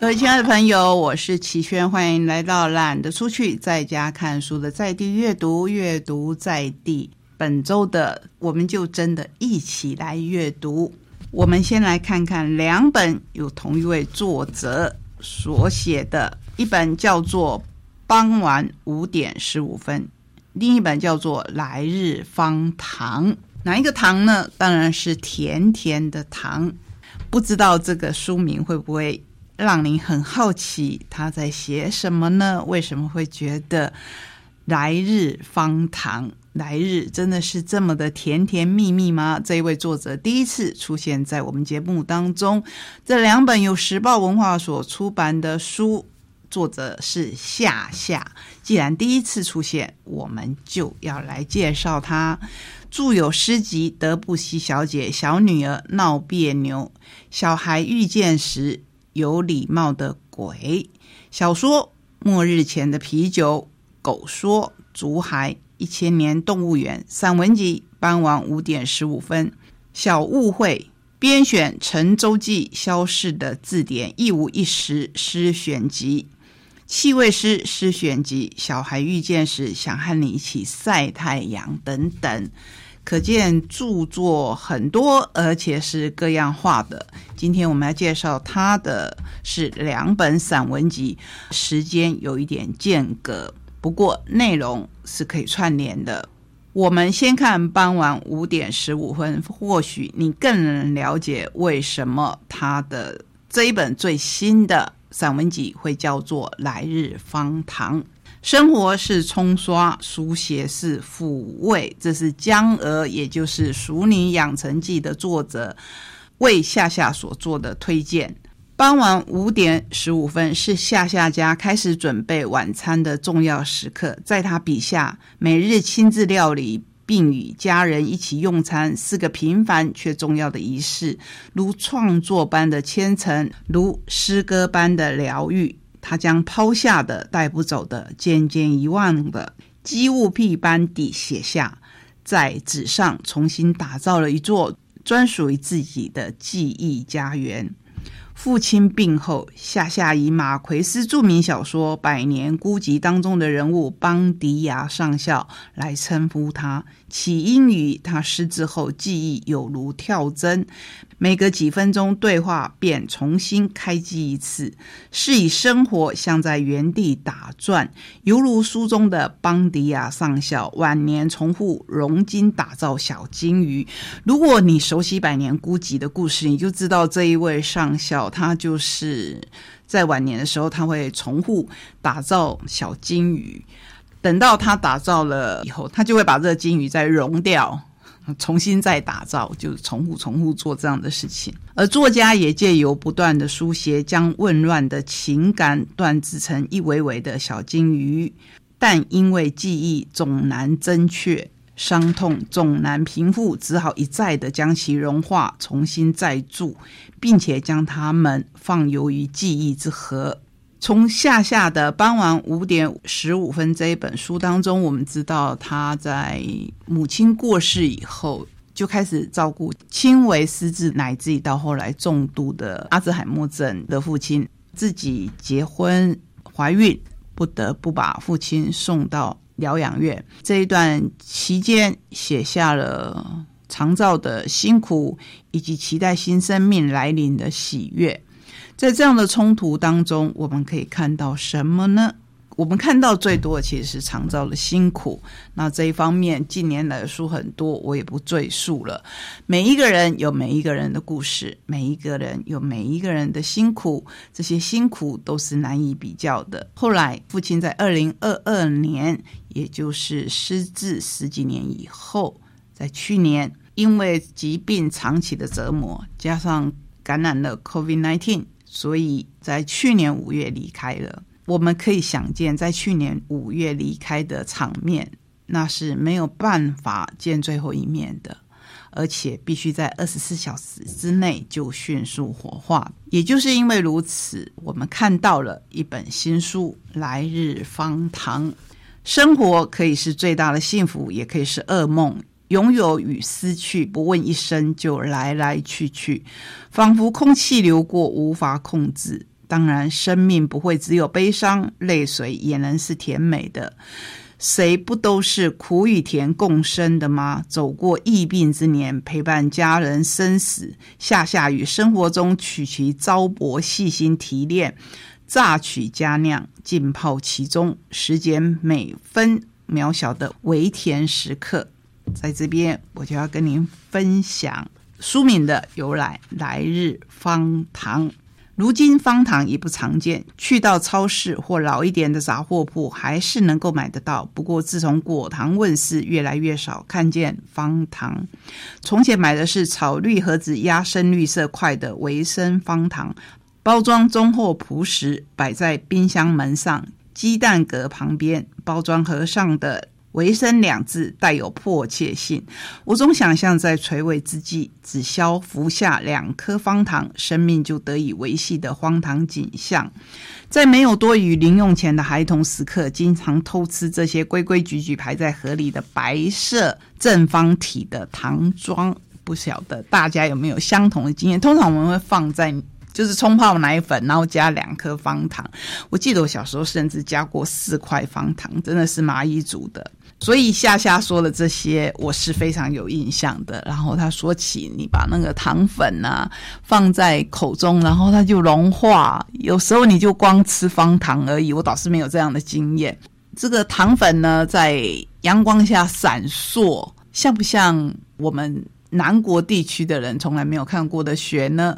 各位亲爱的朋友，我是齐轩，欢迎来到懒得出去，在家看书的在地阅读，阅读在地。本周的我们就真的一起来阅读。我们先来看看两本有同一位作者所写的，一本叫做《傍晚五点十五分》，另一本叫做《来日方长》。哪一个糖呢？当然是甜甜的糖。不知道这个书名会不会？让您很好奇他在写什么呢？为什么会觉得来日方长？来日真的是这么的甜甜蜜蜜吗？这一位作者第一次出现在我们节目当中，这两本由时报文化所出版的书，作者是夏夏。既然第一次出现，我们就要来介绍他。著有诗集《德布西小姐》《小女儿闹别扭》《小孩遇见时》。有礼貌的鬼。小说，末日前的啤酒，狗说，竹海一千年动物园。散文集，傍晚五点十五分，小误会编选陈周记消逝的字典一五一十诗选集，气味诗诗选集，小孩遇见时想和你一起晒太阳等等。可见著作很多，而且是各样化的。今天我们要介绍他的是两本散文集，时间有一点间隔，不过内容是可以串联的。我们先看傍晚五点十五分，或许你更能了解为什么他的这一本最新的散文集会叫做《来日方长》。生活是冲刷，书写是抚慰。这是江娥，也就是《熟女养成记》的作者为夏夏所做的推荐。傍晚五点十五分是夏夏家开始准备晚餐的重要时刻，在他笔下，每日亲自料理，并与家人一起用餐，是个平凡却重要的仪式，如创作般的虔诚，如诗歌般的疗愈。他将抛下的、带不走的、渐渐遗忘的，积物癖般地写下，在纸上重新打造了一座专属于自己的记忆家园。父亲病后，夏夏以马奎斯著名小说《百年孤寂》当中的人物邦迪亚上校来称呼他，起因于他失智后记忆有如跳针。每隔几分钟对话便重新开机一次，是以生活像在原地打转，犹如书中的邦迪亚上校晚年重复熔金打造小金鱼。如果你熟悉《百年孤寂》的故事，你就知道这一位上校，他就是在晚年的时候，他会重复打造小金鱼，等到他打造了以后，他就会把这个金鱼再熔掉。重新再打造，就是重复、重复做这样的事情。而作家也借由不断的书写，将混乱的情感断制成一尾尾的小金鱼。但因为记忆总难真确，伤痛总难平复，只好一再的将其融化，重新再铸，并且将它们放游于记忆之河。从夏夏的傍晚五点十五分这一本书当中，我们知道他在母亲过世以后就开始照顾轻微失智乃至于到后来重度的阿兹海默症的父亲，自己结婚怀孕，不得不把父亲送到疗养院。这一段期间，写下了长照的辛苦，以及期待新生命来临的喜悦。在这样的冲突当中，我们可以看到什么呢？我们看到最多的其实是长照的辛苦。那这一方面，近年来的书很多，我也不赘述了。每一个人有每一个人的故事，每一个人有每一个人的辛苦，这些辛苦都是难以比较的。后来，父亲在二零二二年，也就是失智十几年以后，在去年因为疾病长期的折磨，加上感染了 COVID-19。所以在去年五月离开了，我们可以想见，在去年五月离开的场面，那是没有办法见最后一面的，而且必须在二十四小时之内就迅速火化。也就是因为如此，我们看到了一本新书《来日方长》，生活可以是最大的幸福，也可以是噩梦。拥有与失去，不问一生就来来去去，仿佛空气流过，无法控制。当然，生命不会只有悲伤，泪水也能是甜美的。谁不都是苦与甜共生的吗？走过疫病之年，陪伴家人生死，下下雨生活中取其糟粕，细心提炼，榨取佳酿，浸泡其中，时间每分渺小的微甜时刻，在这边我就要跟您分享书名的由来，《来日方长》。如今方糖已不常见，去到超市或老一点的杂货铺还是能够买得到。不过自从果糖问世，越来越少看见方糖。从前买的是草绿盒子压深绿色块的维生方糖，包装中厚朴实，摆在冰箱门上、鸡蛋格旁边。包装盒上的。维生两字带有迫切性，我总想象在垂危之际，只消服下两颗方糖，生命就得以维系的荒唐景象。在没有多余零用钱的孩童时刻，经常偷吃这些规规矩矩排在盒里的白色正方体的糖装。不晓得大家有没有相同的经验？通常我们会放在。就是冲泡奶粉，然后加两颗方糖。我记得我小时候甚至加过四块方糖，真的是蚂蚁煮的。所以夏夏说的这些，我是非常有印象的。然后他说起你把那个糖粉啊放在口中，然后它就融化。有时候你就光吃方糖而已，我倒是没有这样的经验。这个糖粉呢，在阳光下闪烁，像不像我们南国地区的人从来没有看过的雪呢？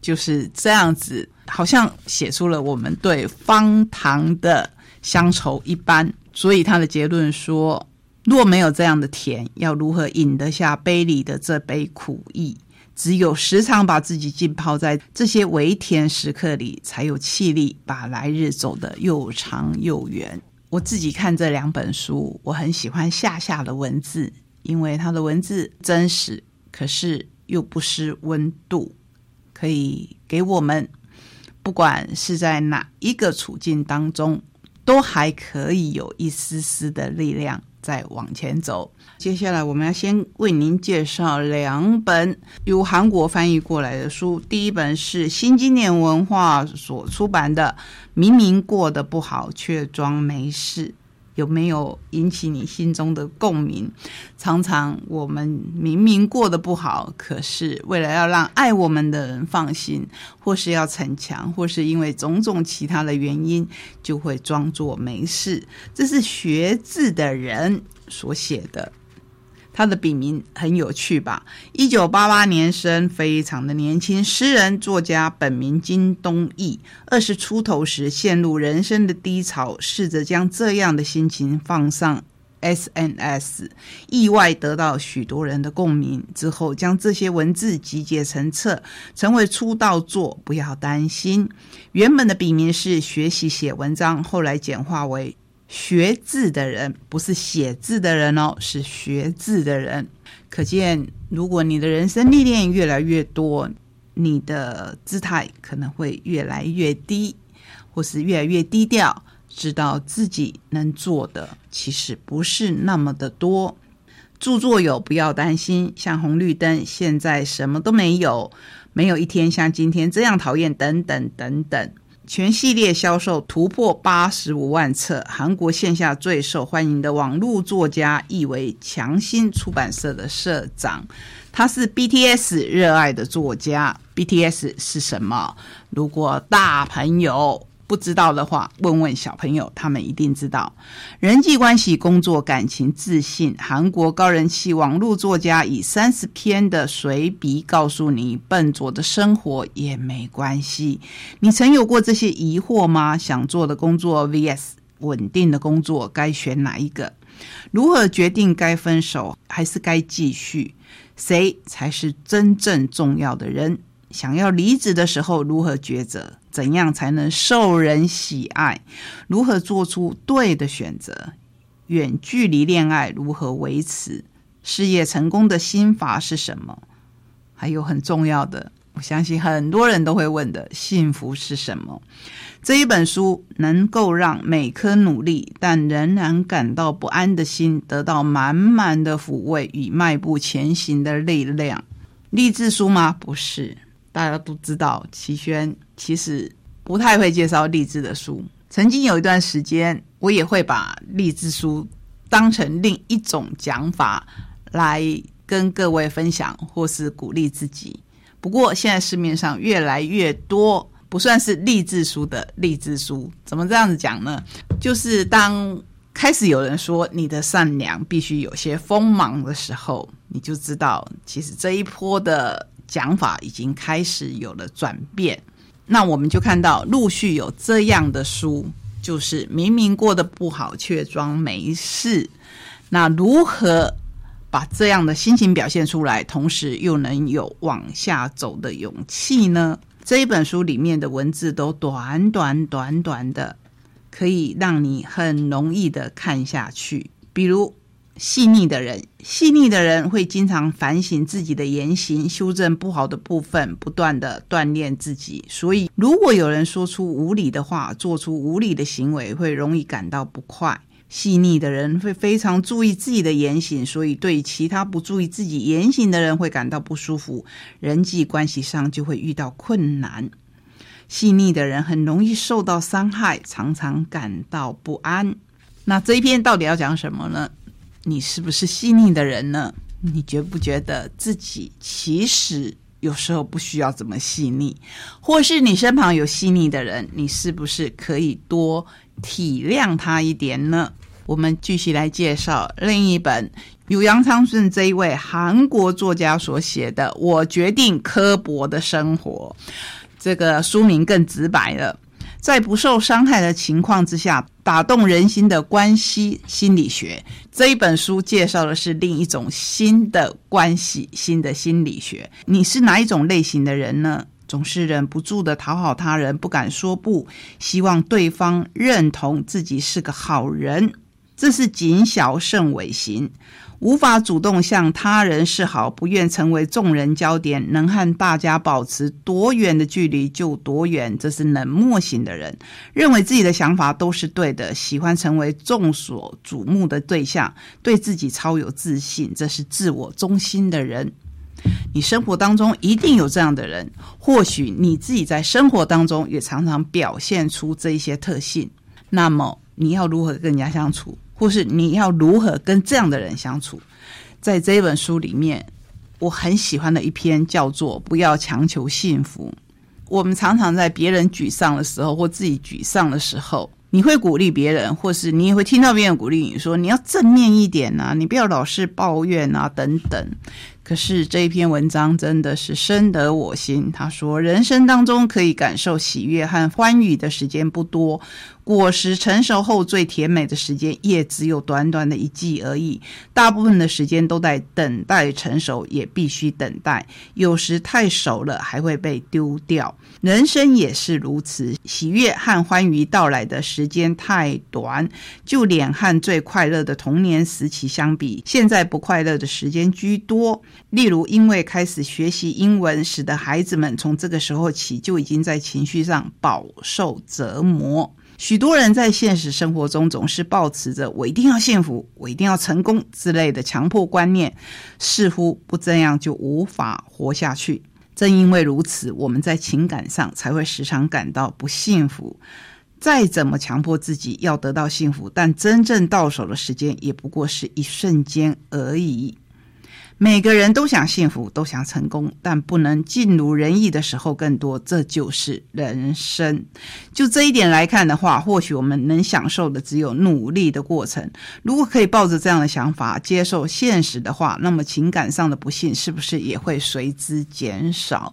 就是这样子，好像写出了我们对方糖的乡愁一般。所以他的结论说：若没有这样的甜，要如何饮得下杯里的这杯苦意？只有时常把自己浸泡在这些微甜时刻里，才有气力把来日走得又长又远。我自己看这两本书，我很喜欢夏夏的文字，因为他的文字真实，可是又不失温度。可以给我们，不管是在哪一个处境当中，都还可以有一丝丝的力量在往前走。接下来，我们要先为您介绍两本由韩国翻译过来的书。第一本是新经典文化所出版的《明明过得不好，却装没事》。有没有引起你心中的共鸣？常常我们明明过得不好，可是为了要让爱我们的人放心，或是要逞强，或是因为种种其他的原因，就会装作没事。这是学字的人所写的。他的笔名很有趣吧？一九八八年生，非常的年轻。诗人作家，本名金东义。二十出头时陷入人生的低潮，试着将这样的心情放上 SNS，意外得到许多人的共鸣。之后将这些文字集结成册，成为出道作。不要担心，原本的笔名是学习写文章，后来简化为。学字的人不是写字的人哦，是学字的人。可见，如果你的人生历练越来越多，你的姿态可能会越来越低，或是越来越低调。知道自己能做的其实不是那么的多。著作有，不要担心，像红绿灯，现在什么都没有，没有一天像今天这样讨厌，等等等等。全系列销售突破八十五万册，韩国线下最受欢迎的网络作家，亦为强心出版社的社长。他是 BTS 热爱的作家。BTS 是什么？如果大朋友。不知道的话，问问小朋友，他们一定知道。人际关系、工作、感情、自信，韩国高人气网络作家以三十篇的随笔告诉你：笨拙的生活也没关系。你曾有过这些疑惑吗？想做的工作 vs 稳定的工作，该选哪一个？如何决定该分手还是该继续？谁才是真正重要的人？想要离职的时候，如何抉择？怎样才能受人喜爱？如何做出对的选择？远距离恋爱如何维持？事业成功的心法是什么？还有很重要的，我相信很多人都会问的：幸福是什么？这一本书能够让每颗努力但仍然感到不安的心得到满满的抚慰与迈步前行的力量。励志书吗？不是。大家都知道，齐轩其实不太会介绍励志的书。曾经有一段时间，我也会把励志书当成另一种讲法来跟各位分享，或是鼓励自己。不过现在市面上越来越多不算是励志书的励志书，怎么这样子讲呢？就是当开始有人说你的善良必须有些锋芒的时候，你就知道其实这一波的讲法已经开始有了转变。那我们就看到陆续有这样的书，就是明明过得不好，却装没事。那如何把这样的心情表现出来，同时又能有往下走的勇气呢？这一本书里面的文字都短短短短的，可以让你很容易的看下去。比如。细腻的人，细腻的人会经常反省自己的言行，修正不好的部分，不断的锻炼自己。所以，如果有人说出无理的话，做出无理的行为，会容易感到不快。细腻的人会非常注意自己的言行，所以对其他不注意自己言行的人会感到不舒服，人际关系上就会遇到困难。细腻的人很容易受到伤害，常常感到不安。那这一篇到底要讲什么呢？你是不是细腻的人呢？你觉不觉得自己其实有时候不需要这么细腻？或是你身旁有细腻的人，你是不是可以多体谅他一点呢？我们继续来介绍另一本由杨昌顺这一位韩国作家所写的《我决定刻薄的生活》。这个书名更直白了。在不受伤害的情况之下，打动人心的关系心理学这一本书介绍的是另一种新的关系、新的心理学。你是哪一种类型的人呢？总是忍不住的讨好他人，不敢说不，希望对方认同自己是个好人，这是谨小慎微型。无法主动向他人示好，不愿成为众人焦点，能和大家保持多远的距离就多远，这是冷漠型的人。认为自己的想法都是对的，喜欢成为众所瞩目的对象，对自己超有自信，这是自我中心的人。你生活当中一定有这样的人，或许你自己在生活当中也常常表现出这一些特性。那么你要如何跟人家相处？或是你要如何跟这样的人相处？在这一本书里面，我很喜欢的一篇叫做《不要强求幸福》。我们常常在别人沮丧的时候，或自己沮丧的时候，你会鼓励别人，或是你也会听到别人鼓励你说：“你要正面一点啊，你不要老是抱怨啊，等等。”可是这一篇文章真的是深得我心。他说：“人生当中可以感受喜悦和欢愉的时间不多。”果实成熟后最甜美的时间也只有短短的一季而已，大部分的时间都在等待成熟，也必须等待。有时太熟了还会被丢掉。人生也是如此，喜悦和欢愉到来的时间太短，就连和最快乐的童年时期相比，现在不快乐的时间居多。例如，因为开始学习英文，使得孩子们从这个时候起就已经在情绪上饱受折磨。许多人在现实生活中总是抱持着“我一定要幸福，我一定要成功”之类的强迫观念，似乎不这样就无法活下去。正因为如此，我们在情感上才会时常感到不幸福。再怎么强迫自己要得到幸福，但真正到手的时间也不过是一瞬间而已。每个人都想幸福，都想成功，但不能尽如人意的时候更多。这就是人生。就这一点来看的话，或许我们能享受的只有努力的过程。如果可以抱着这样的想法接受现实的话，那么情感上的不幸是不是也会随之减少？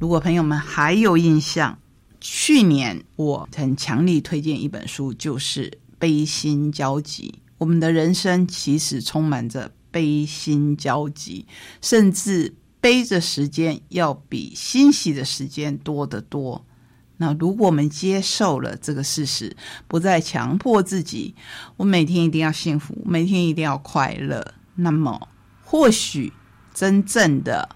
如果朋友们还有印象，去年我很强力推荐一本书，就是《悲心交集》。我们的人生其实充满着。悲心交集，甚至悲的时间要比欣喜的时间多得多。那如果我们接受了这个事实，不再强迫自己，我每天一定要幸福，每天一定要快乐，那么或许真正的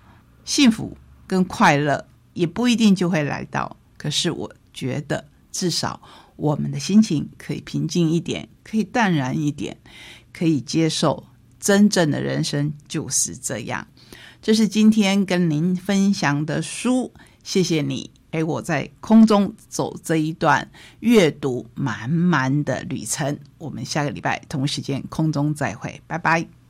幸福跟快乐也不一定就会来到。可是我觉得，至少我们的心情可以平静一点，可以淡然一点，可以接受。真正的人生就是这样。这是今天跟您分享的书，谢谢你陪我在空中走这一段阅读满满的旅程。我们下个礼拜同时间空中再会，拜拜。